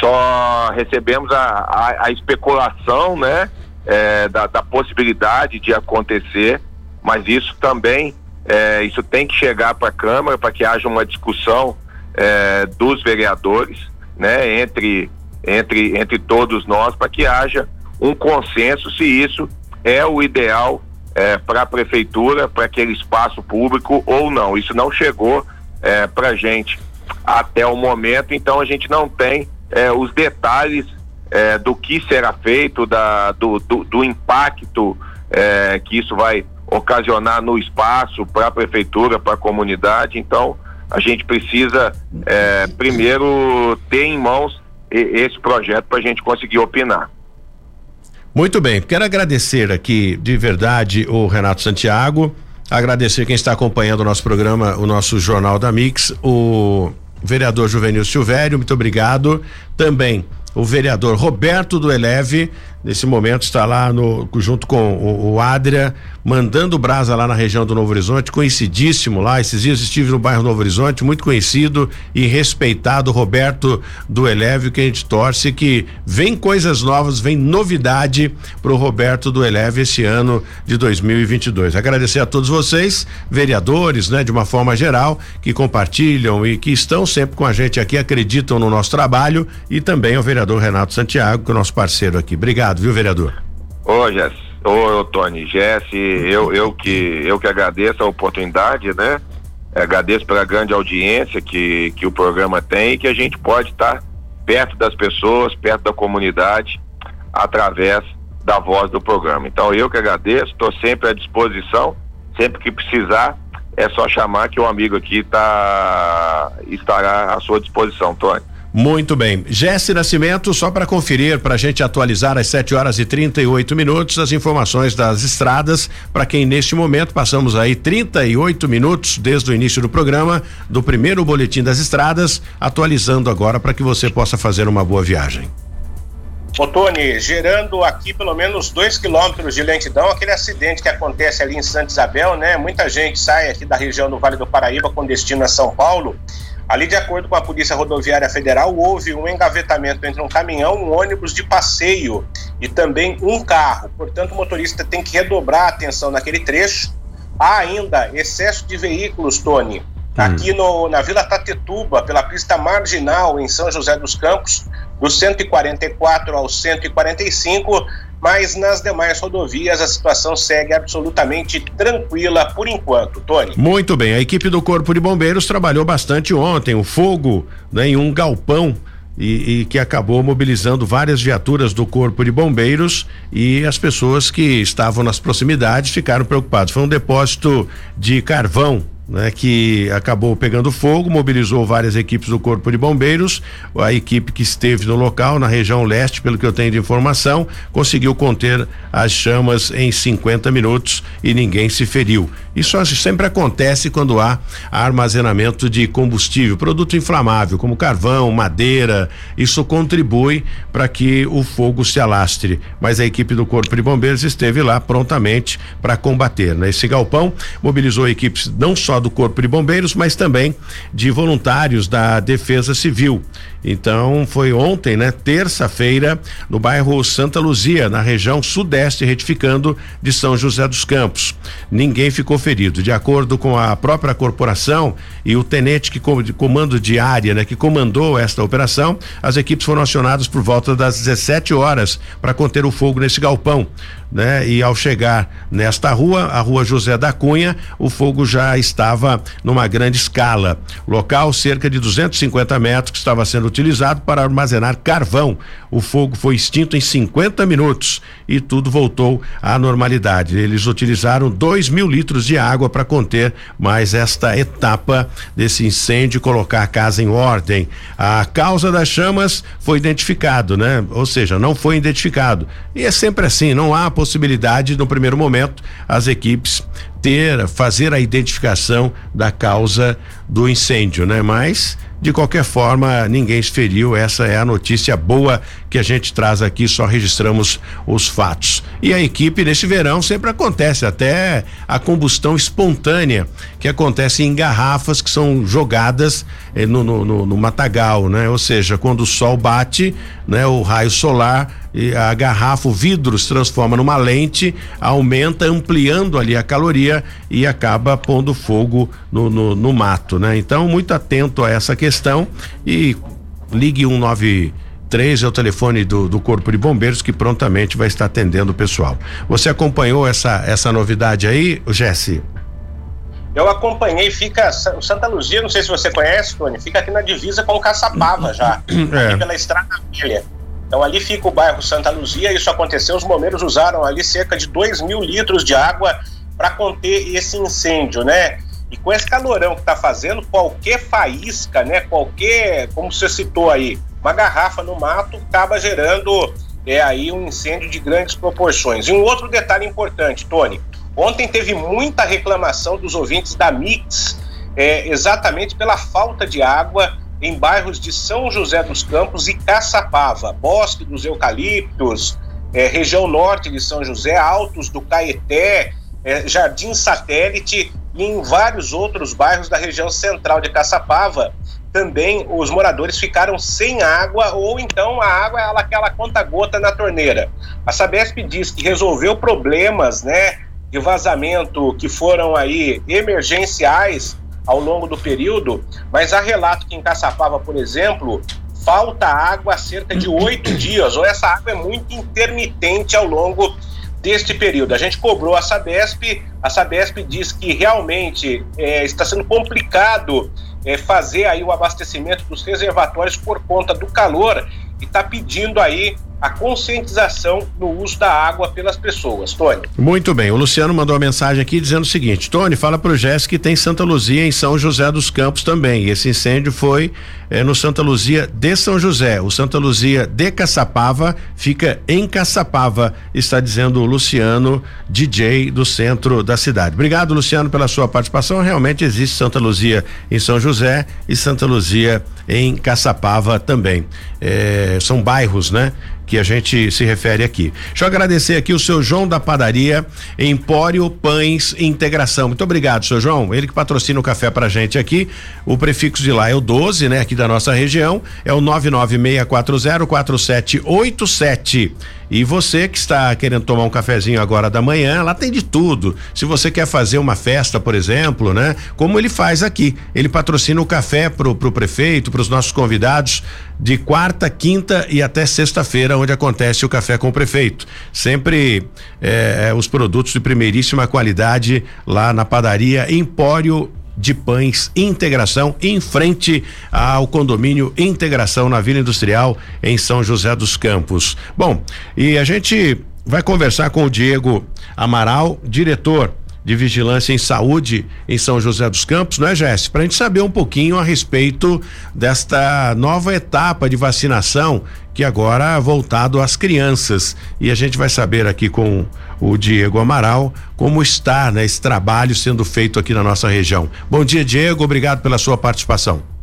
só recebemos a, a, a especulação, né? É, da, da possibilidade de acontecer mas isso também é, isso tem que chegar para a Câmara para que haja uma discussão é, dos vereadores, né, entre entre entre todos nós para que haja um consenso se isso é o ideal é, para a prefeitura, para aquele espaço público ou não. Isso não chegou é, para gente até o momento, então a gente não tem é, os detalhes é, do que será feito, da, do, do, do impacto é, que isso vai ocasionar no espaço para a prefeitura, para a comunidade. Então, a gente precisa é, primeiro ter em mãos esse projeto para a gente conseguir opinar. Muito bem, quero agradecer aqui de verdade o Renato Santiago, agradecer quem está acompanhando o nosso programa, o nosso Jornal da Mix, o vereador Juvenil Silvério, muito obrigado. Também o vereador Roberto do Eleve, nesse momento está lá no, junto com o, o Adria, mandando brasa lá na região do Novo Horizonte, conhecidíssimo lá. Esses dias estive no bairro Novo Horizonte, muito conhecido e respeitado, Roberto do Eleve, que a gente torce que vem coisas novas, vem novidade para o Roberto do Eleve esse ano de 2022. Agradecer a todos vocês, vereadores, né, de uma forma geral, que compartilham e que estão sempre com a gente aqui, acreditam no nosso trabalho e também ao vereador Renato Santiago, que é o nosso parceiro aqui. Obrigado, viu, vereador? Ô, Jess, Ô, Tony, Jesse, eu, eu, que, eu que agradeço a oportunidade, né? Agradeço pela grande audiência que, que o programa tem e que a gente pode estar perto das pessoas, perto da comunidade, através da voz do programa. Então eu que agradeço, estou sempre à disposição, sempre que precisar, é só chamar que o amigo aqui tá, estará à sua disposição, Tony. Muito bem. Jesse Nascimento, só para conferir, para a gente atualizar às 7 horas e 38 minutos as informações das estradas, para quem neste momento passamos aí 38 minutos desde o início do programa, do primeiro boletim das estradas, atualizando agora para que você possa fazer uma boa viagem. Ô Tony, gerando aqui pelo menos dois quilômetros de lentidão, aquele acidente que acontece ali em Santa Isabel, né? Muita gente sai aqui da região do Vale do Paraíba com destino a São Paulo Ali, de acordo com a Polícia Rodoviária Federal, houve um engavetamento entre um caminhão, um ônibus de passeio e também um carro. Portanto, o motorista tem que redobrar a atenção naquele trecho. Há ainda excesso de veículos, Tony. Hum. Aqui no, na Vila Tatetuba, pela pista marginal em São José dos Campos, do 144 ao 145, mas nas demais rodovias a situação segue absolutamente tranquila por enquanto, Tony. Muito bem, a equipe do Corpo de Bombeiros trabalhou bastante ontem, o fogo né, em um galpão e, e, que acabou mobilizando várias viaturas do Corpo de Bombeiros e as pessoas que estavam nas proximidades ficaram preocupadas. Foi um depósito de carvão né, que acabou pegando fogo, mobilizou várias equipes do Corpo de Bombeiros. A equipe que esteve no local, na região leste, pelo que eu tenho de informação, conseguiu conter as chamas em 50 minutos e ninguém se feriu. Isso sempre acontece quando há armazenamento de combustível, produto inflamável, como carvão, madeira. Isso contribui para que o fogo se alastre. Mas a equipe do Corpo de Bombeiros esteve lá prontamente para combater. Né? Esse galpão mobilizou equipes não só do Corpo de Bombeiros, mas também de voluntários da Defesa Civil. Então foi ontem, né, terça-feira, no bairro Santa Luzia, na região sudeste retificando de São José dos Campos. Ninguém ficou ferido. De acordo com a própria corporação e o tenente que comando de área, né, que comandou esta operação, as equipes foram acionadas por volta das 17 horas para conter o fogo nesse galpão né? E ao chegar nesta rua, a rua José da Cunha, o fogo já estava numa grande escala. Local cerca de 250 metros que estava sendo utilizado para armazenar carvão. O fogo foi extinto em 50 minutos e tudo voltou à normalidade. Eles utilizaram 2 mil litros de água para conter mais esta etapa desse incêndio e colocar a casa em ordem. A causa das chamas foi identificado, né? Ou seja, não foi identificado. E é sempre assim, não há possibilidade no primeiro momento as equipes ter fazer a identificação da causa do incêndio, né? Mas de qualquer forma, ninguém se feriu. Essa é a notícia boa que a gente traz aqui, só registramos os fatos. E a equipe nesse verão sempre acontece, até a combustão espontânea que acontece em garrafas que são jogadas eh, no, no, no, no matagal, né? Ou seja, quando o sol bate, né? O raio solar e a garrafa, o vidro se transforma numa lente, aumenta, ampliando ali a caloria e acaba pondo fogo no, no, no mato, né? Então, muito atento a essa questão e ligue 193 é o telefone do, do Corpo de Bombeiros que prontamente vai estar atendendo o pessoal. Você acompanhou essa essa novidade aí, Jesse? Eu acompanhei, fica o Santa Luzia, não sei se você conhece, Tony, fica aqui na divisa com o Caçapava já, <clears throat> é. pela Estrada Velha. Então ali fica o bairro Santa Luzia, isso aconteceu, os bombeiros usaram ali cerca de 2 mil litros de água para conter esse incêndio, né? E com esse calorão que está fazendo, qualquer faísca, né? Qualquer, como você citou aí, uma garrafa no mato acaba gerando é aí um incêndio de grandes proporções. E um outro detalhe importante, Tony. Ontem teve muita reclamação dos ouvintes da Mix, é, exatamente pela falta de água em bairros de São José dos Campos e Caçapava, Bosque dos Eucaliptos, é, região norte de São José, Altos do Caeté, é, Jardim Satélite e em vários outros bairros da região central de Caçapava. Também os moradores ficaram sem água ou então a água é aquela conta-gota na torneira. A Sabesp diz que resolveu problemas, né, de vazamento que foram aí emergenciais ao longo do período, mas há relato que em Caçapava, por exemplo, falta água há cerca de oito dias, ou essa água é muito intermitente ao longo deste período. A gente cobrou a Sabesp, a Sabesp diz que realmente é, está sendo complicado é, fazer aí o abastecimento dos reservatórios por conta do calor e está pedindo aí a conscientização no uso da água pelas pessoas. Tony. Muito bem. O Luciano mandou uma mensagem aqui dizendo o seguinte: Tony, fala pro Jéssica que tem Santa Luzia em São José dos Campos também. E esse incêndio foi eh, no Santa Luzia de São José. O Santa Luzia de Caçapava fica em Caçapava, está dizendo o Luciano, DJ do centro da cidade. Obrigado, Luciano, pela sua participação. Realmente existe Santa Luzia em São José e Santa Luzia em Caçapava também. Eh, são bairros, né? Que a gente se refere aqui. Deixa eu agradecer aqui o seu João da Padaria Empório Pães Integração. Muito obrigado, seu João. Ele que patrocina o café pra gente aqui. O prefixo de lá é o 12, né? Aqui da nossa região. É o 996404787. E você que está querendo tomar um cafezinho agora da manhã, lá tem de tudo. Se você quer fazer uma festa, por exemplo, né? Como ele faz aqui. Ele patrocina o café pro, pro prefeito, para os nossos convidados, de quarta, quinta e até sexta-feira, onde acontece o café com o prefeito. Sempre eh, os produtos de primeiríssima qualidade lá na padaria Empório de Pães Integração, em frente ao condomínio Integração na Vila Industrial, em São José dos Campos. Bom, e a gente vai conversar com o Diego Amaral, diretor de Vigilância em Saúde em São José dos Campos, não é, Jéssica? Para a gente saber um pouquinho a respeito desta nova etapa de vacinação que agora é voltado às crianças. E a gente vai saber aqui com o Diego Amaral como está né, esse trabalho sendo feito aqui na nossa região. Bom dia, Diego, obrigado pela sua participação.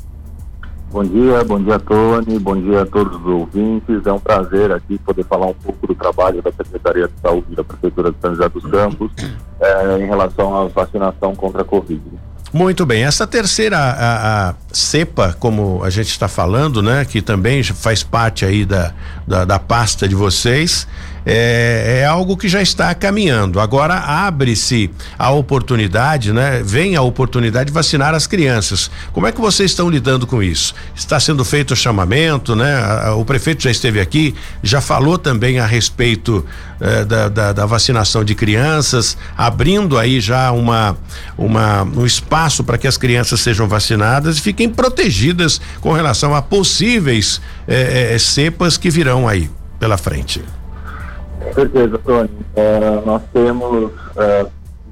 Bom dia, bom dia, Tony, bom dia a todos os ouvintes. É um prazer aqui poder falar um pouco do trabalho da Secretaria de Saúde da Prefeitura de São José dos Campos é, em relação à vacinação contra a Covid. Muito bem, essa terceira a, a cepa, como a gente está falando, né, que também faz parte aí da, da, da pasta de vocês, é, é, algo que já está caminhando. Agora abre-se a oportunidade, né? Vem a oportunidade de vacinar as crianças. Como é que vocês estão lidando com isso? Está sendo feito o chamamento, né? O prefeito já esteve aqui, já falou também a respeito eh, da, da, da, vacinação de crianças, abrindo aí já uma, uma um espaço para que as crianças sejam vacinadas e fiquem protegidas com relação a possíveis eh, eh, cepas que virão aí pela frente. Com certeza, Tony. É, nós temos, é,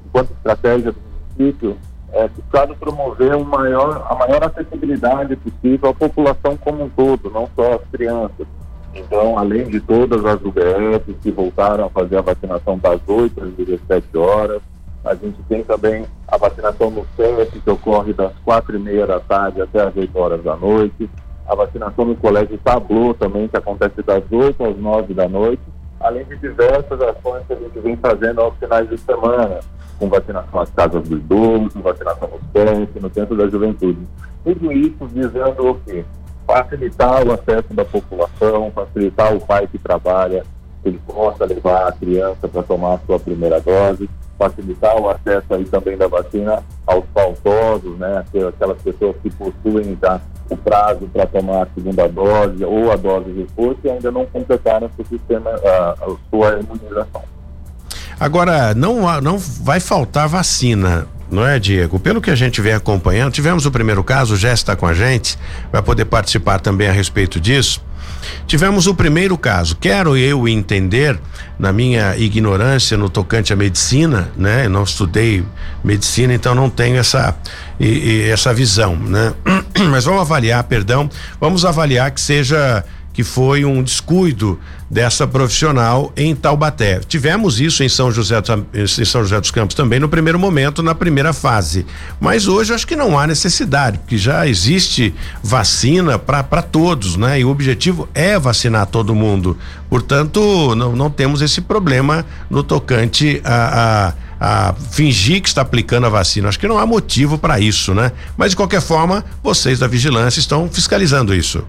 enquanto estratégia do município, é, buscado promover um maior, a maior acessibilidade possível à população como um todo, não só as crianças. Então, além de todas as UBS que voltaram a fazer a vacinação das 8 às 17 horas, a gente tem também a vacinação no CEP, que ocorre das quatro e meia da tarde até as 8 horas da noite. A vacinação no Colégio Tablo também, que acontece das 8 às 9 da noite além de diversas ações que a gente vem fazendo aos finais de semana, com vacinação às casas dos idosos, vacinação nos pés, no centro da juventude. Tudo isso visando o quê? Facilitar o acesso da população, facilitar o pai que trabalha, que ele possa levar a criança para tomar a sua primeira dose, facilitar o acesso aí também da vacina aos faltosos, né, aquelas pessoas que possuem já o prazo para tomar a segunda dose ou a dose de reforço e ainda não completaram seu sistema, a, a sua imunização. Agora, não, não vai faltar vacina, não é, Diego? Pelo que a gente vem acompanhando, tivemos o primeiro caso, o Jess está com a gente, vai poder participar também a respeito disso. Tivemos o primeiro caso. Quero eu entender, na minha ignorância no tocante à medicina, né? Eu não estudei medicina, então não tenho essa e, e essa visão, né? <clears throat> Mas vamos avaliar, perdão, vamos avaliar que seja que foi um descuido dessa profissional em Taubaté. Tivemos isso em São José, em São José dos Campos também no primeiro momento, na primeira fase. Mas hoje acho que não há necessidade, porque já existe vacina para todos, né? E o objetivo é vacinar todo mundo. Portanto, não, não temos esse problema no tocante a, a a fingir que está aplicando a vacina. Acho que não há motivo para isso, né? Mas de qualquer forma, vocês da vigilância estão fiscalizando isso.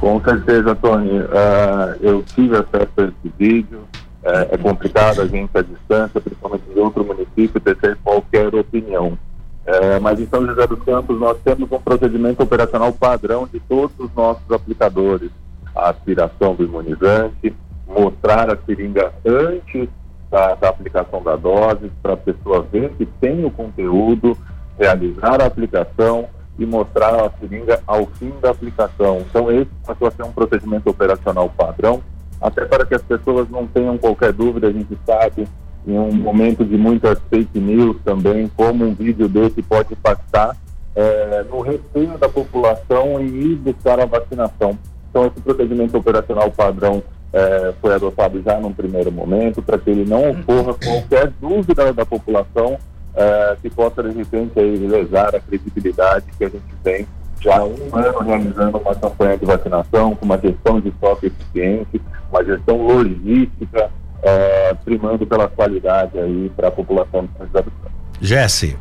Com certeza, Tony. Uh, eu tive acesso a esse vídeo. Uh, é complicado a gente à distância, principalmente em outro município, ter qualquer opinião. Uh, mas em São José dos Campos nós temos um procedimento operacional padrão de todos os nossos aplicadores. A aspiração do imunizante, mostrar a seringa antes da, da aplicação da dose, para a pessoa ver que tem o conteúdo, realizar a aplicação e mostrar a seringa ao fim da aplicação. Então, esse passou a ser um procedimento operacional padrão, até para que as pessoas não tenham qualquer dúvida, a gente sabe, em um momento de muitas fake news também, como um vídeo desse pode impactar é, no receio da população em ir buscar a vacinação. Então, esse procedimento operacional padrão é, foi adotado já num primeiro momento, para que ele não ocorra qualquer dúvida da população é, que possa, de repente, aí, lesar a credibilidade que a gente tem já há um ano realizando uma campanha de vacinação, com uma gestão de estoque eficiente, uma gestão logística, é, primando pela qualidade aí para a população dos habitantes. Jesse.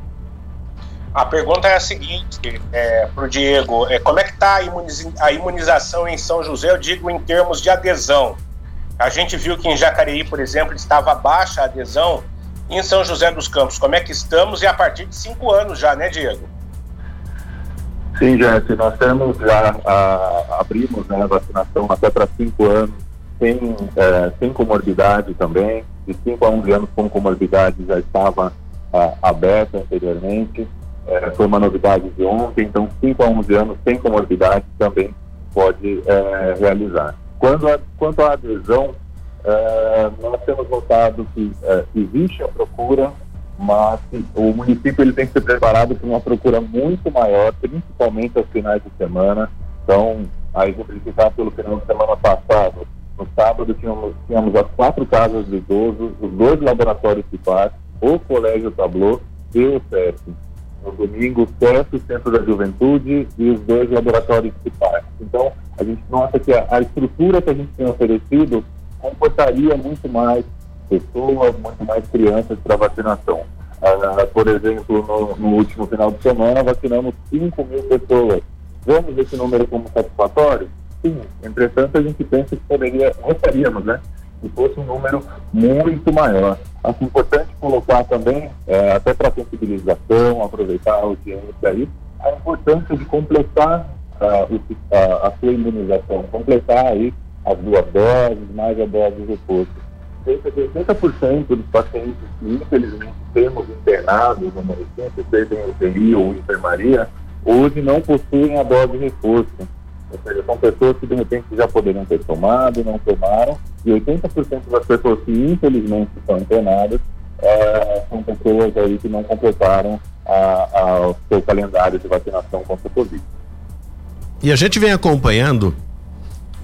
A pergunta é a seguinte é, para o Diego: é, como é que está a imunização em São José? Eu digo em termos de adesão. A gente viu que em Jacareí, por exemplo, estava baixa a adesão. Em São José dos Campos, como é que estamos? E a partir de cinco anos já, né, Diego? Sim, gente, nós temos já a, abrimos né, a vacinação até para cinco anos, sem, é, sem comorbidade também. De 5 a 11 anos com comorbidade já estava a, aberta anteriormente é, foi uma novidade de ontem, então 5 a 11 anos sem comorbidade também pode é, realizar. Quando a, quanto à adesão, é, nós temos notado que é, existe a procura, mas o município ele tem que ser preparado para uma procura muito maior, principalmente aos finais de semana. Então, a exemplificar pelo final de semana passado, no sábado tínhamos, tínhamos as quatro casas de idosos, os dois laboratórios paz, o Colégio Tablô e o CEP no domingo, o o Centro da Juventude e os dois laboratórios municipais. Então, a gente nota que a, a, estrutura que a gente tem oferecido comportaria muito mais pessoas, muito mais crianças para vacinação. Uh, por exemplo, no, no, último final de semana, vacinamos 5 mil pessoas. Vemos esse número como satisfatório? Sim. Entretanto, a gente pensa que poderia, gostaríamos, né? que fosse um número muito maior. Acho importante colocar também, é, até para sensibilização, aproveitar a audiência aí, a importância de completar uh, o, a, a sua imunização, completar aí as duas doses, mais a dose de reforço. Cerca de 80% dos pacientes que infelizmente temos internados no município, seja em UTI ou enfermaria, hoje não possuem a dose de reforço. Ou seja, são pessoas que de repente já poderiam ter tomado, não tomaram, e 80% das pessoas que infelizmente estão internadas é, são pessoas aí que não completaram o seu calendário de vacinação contra o Covid. E a gente vem acompanhando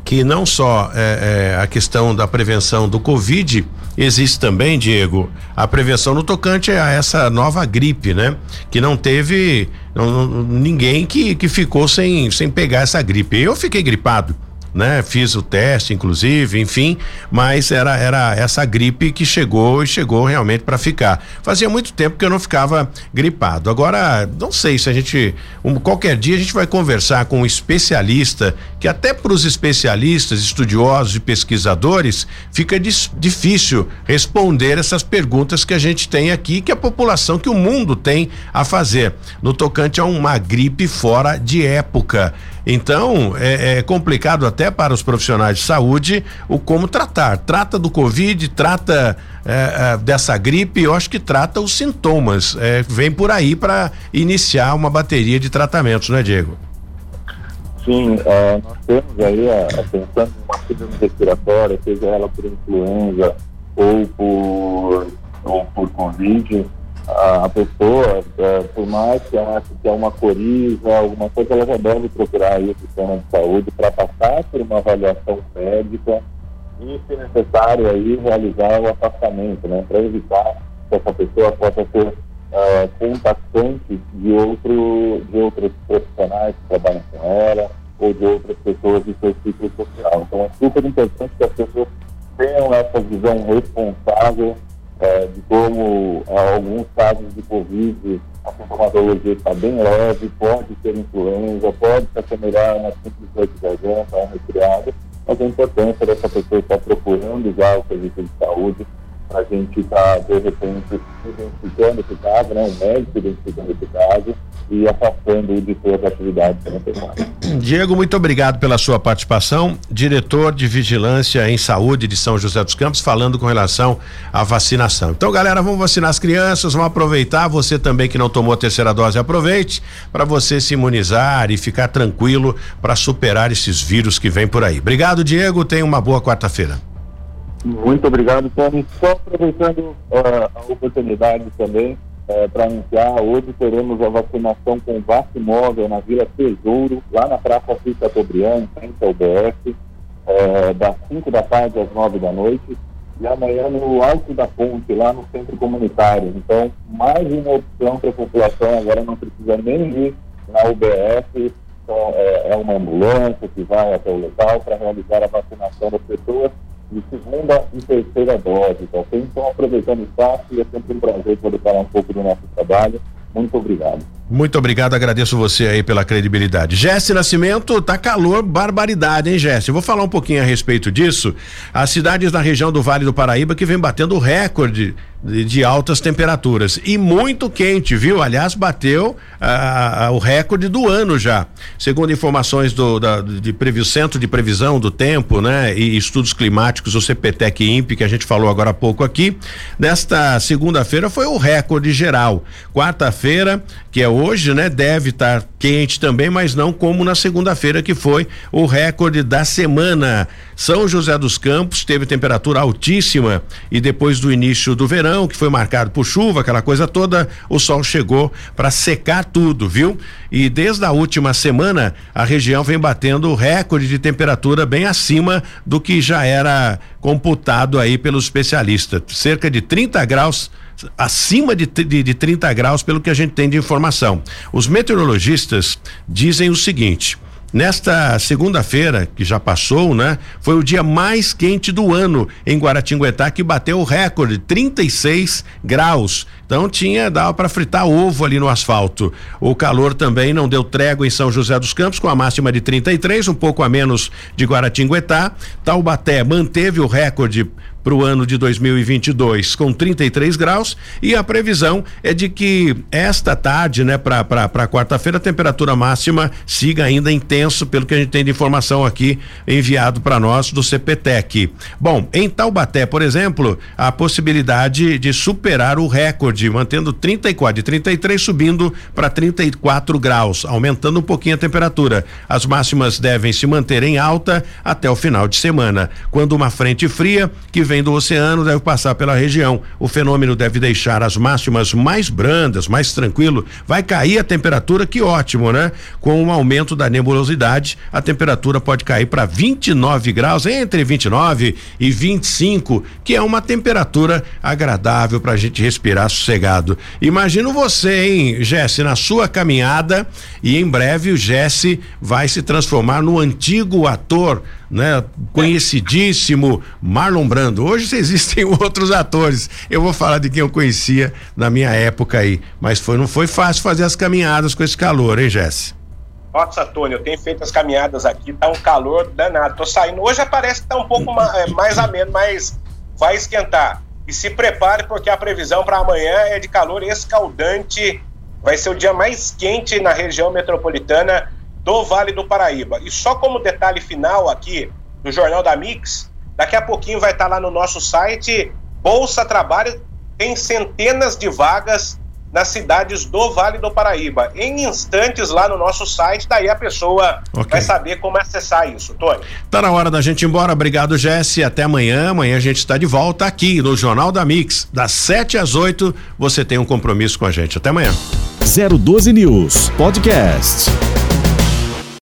que não só é, é, a questão da prevenção do Covid, existe também, Diego, a prevenção no tocante a essa nova gripe, né? Que não teve não, ninguém que, que ficou sem, sem pegar essa gripe. Eu fiquei gripado né? Fiz o teste, inclusive, enfim, mas era, era essa gripe que chegou e chegou realmente para ficar. Fazia muito tempo que eu não ficava gripado. Agora, não sei se a gente, um, qualquer dia a gente vai conversar com um especialista, que até para os especialistas, estudiosos e pesquisadores, fica dis, difícil responder essas perguntas que a gente tem aqui, que a população, que o mundo tem a fazer, no tocante a uma gripe fora de época. Então, é, é, complicado até para os profissionais de saúde o como tratar. Trata do Covid, trata é, é dessa gripe, eu acho que trata os sintomas. É, vem por aí para iniciar uma bateria de tratamentos, não é, Diego? Sim, é, nós temos aí, pensando em uma síndrome respiratória, seja ela por influenza ou por, ou por Covid, a, pessoa, é, por mais que ache que é uma coriza, alguma coisa, ela já deve procurar aí o sistema de saúde para passar por uma avaliação médica e, se necessário, aí realizar o afastamento, né, para evitar que essa pessoa possa ser uh, contaktante de, outro, de outros profissionais que trabalham com ela ou de outras pessoas de seu ciclo social. Então, é super importante que as pessoas tenham essa visão responsável é, de como alguns casos de Covid, a sintomatologia está bem leve, pode ser influenza, pode se assemelhar a uma simples de garganta, a um resfriado, mas a importância dessa pessoa estar procurando já o serviço de saúde a gente estar, tá, de repente, identificando esse caso, né, um médico identificando esse caso e afastando de toda a atividade pecuária. Diego, muito obrigado pela sua participação. Diretor de Vigilância em Saúde de São José dos Campos, falando com relação à vacinação. Então, galera, vamos vacinar as crianças, vamos aproveitar. Você também que não tomou a terceira dose, aproveite para você se imunizar e ficar tranquilo para superar esses vírus que vêm por aí. Obrigado, Diego. Tenha uma boa quarta-feira. Muito obrigado, Tony. Só aproveitando uh, a oportunidade também uh, para anunciar, hoje teremos a vacinação com Vacimóvel na Vila Tesouro, lá na Praça Fica Tobriano, frente ao BF, uh, das 5 da tarde às 9 da noite, e amanhã no Alto da Ponte, lá no Centro Comunitário. Então, mais uma opção para a população, agora não precisa nem ir na UBS, então, é, é uma ambulância que vai até o local para realizar a vacinação das pessoas de segunda e terceira dose, tá ok? Então, aproveitando o espaço, é sempre um prazer poder falar um pouco do nosso trabalho. Muito obrigado. Muito obrigado, agradeço você aí pela credibilidade. Jesse Nascimento, tá calor, barbaridade, hein, Jesse? Vou falar um pouquinho a respeito disso. As cidades na região do Vale do Paraíba que vem batendo recorde de, altas temperaturas e muito quente, viu? Aliás, bateu ah, o recorde do ano já. Segundo informações do da, de previ, Centro de Previsão do Tempo, né? E Estudos Climáticos, o CPTEC INPE, que a gente falou agora há pouco aqui, nesta segunda-feira foi o recorde geral. Quarta-feira, que é hoje, né? Deve estar quente também, mas não como na segunda-feira que foi o recorde da semana. São José dos Campos teve temperatura altíssima e depois do início do verão, que foi marcado por chuva, aquela coisa toda, o sol chegou para secar tudo, viu? E desde a última semana, a região vem batendo recorde de temperatura bem acima do que já era computado aí pelos especialistas, cerca de 30 graus acima de, de, de 30 graus, pelo que a gente tem de informação. Os meteorologistas dizem o seguinte: Nesta segunda-feira, que já passou, né? Foi o dia mais quente do ano em Guaratinguetá, que bateu o recorde, 36 graus. Então tinha, dava para fritar ovo ali no asfalto. O calor também não deu trégua em São José dos Campos, com a máxima de 33, um pouco a menos de Guaratinguetá. Taubaté manteve o recorde para o ano de 2022 com 33 graus e a previsão é de que esta tarde, né, para quarta-feira, a temperatura máxima siga ainda intenso, pelo que a gente tem de informação aqui enviado para nós do CPTEC. Bom, em Taubaté, por exemplo, a possibilidade de superar o recorde, mantendo 34 de 33 subindo para 34 graus, aumentando um pouquinho a temperatura. As máximas devem se manter em alta até o final de semana, quando uma frente fria que vem vem do oceano deve passar pela região. O fenômeno deve deixar as máximas mais brandas, mais tranquilo. Vai cair a temperatura, que ótimo, né? Com o um aumento da nebulosidade, a temperatura pode cair para 29 graus, entre 29 e 25, que é uma temperatura agradável para a gente respirar sossegado. Imagino você, hein, Jesse, na sua caminhada e em breve o Jesse vai se transformar no antigo ator né? Conhecidíssimo Marlon Brando. Hoje existem <laughs> outros atores. Eu vou falar de quem eu conhecia na minha época aí, mas foi não foi fácil fazer as caminhadas com esse calor, hein, Jesse? Nossa, Tony, eu tenho feito as caminhadas aqui, tá um calor danado. Tô saindo. Hoje parece que tá um pouco mais, é, mais ameno, mas vai esquentar. E se prepare porque a previsão para amanhã é de calor escaldante. Vai ser o dia mais quente na região metropolitana do Vale do Paraíba. E só como detalhe final aqui do Jornal da Mix, daqui a pouquinho vai estar lá no nosso site Bolsa Trabalho tem centenas de vagas nas cidades do Vale do Paraíba. Em instantes lá no nosso site, daí a pessoa okay. vai saber como acessar isso, Tony. Tá na hora da gente ir embora. Obrigado, Jesse. Até amanhã. Amanhã a gente está de volta aqui no Jornal da Mix, das 7 às 8. Você tem um compromisso com a gente. Até amanhã. 012 News Podcast.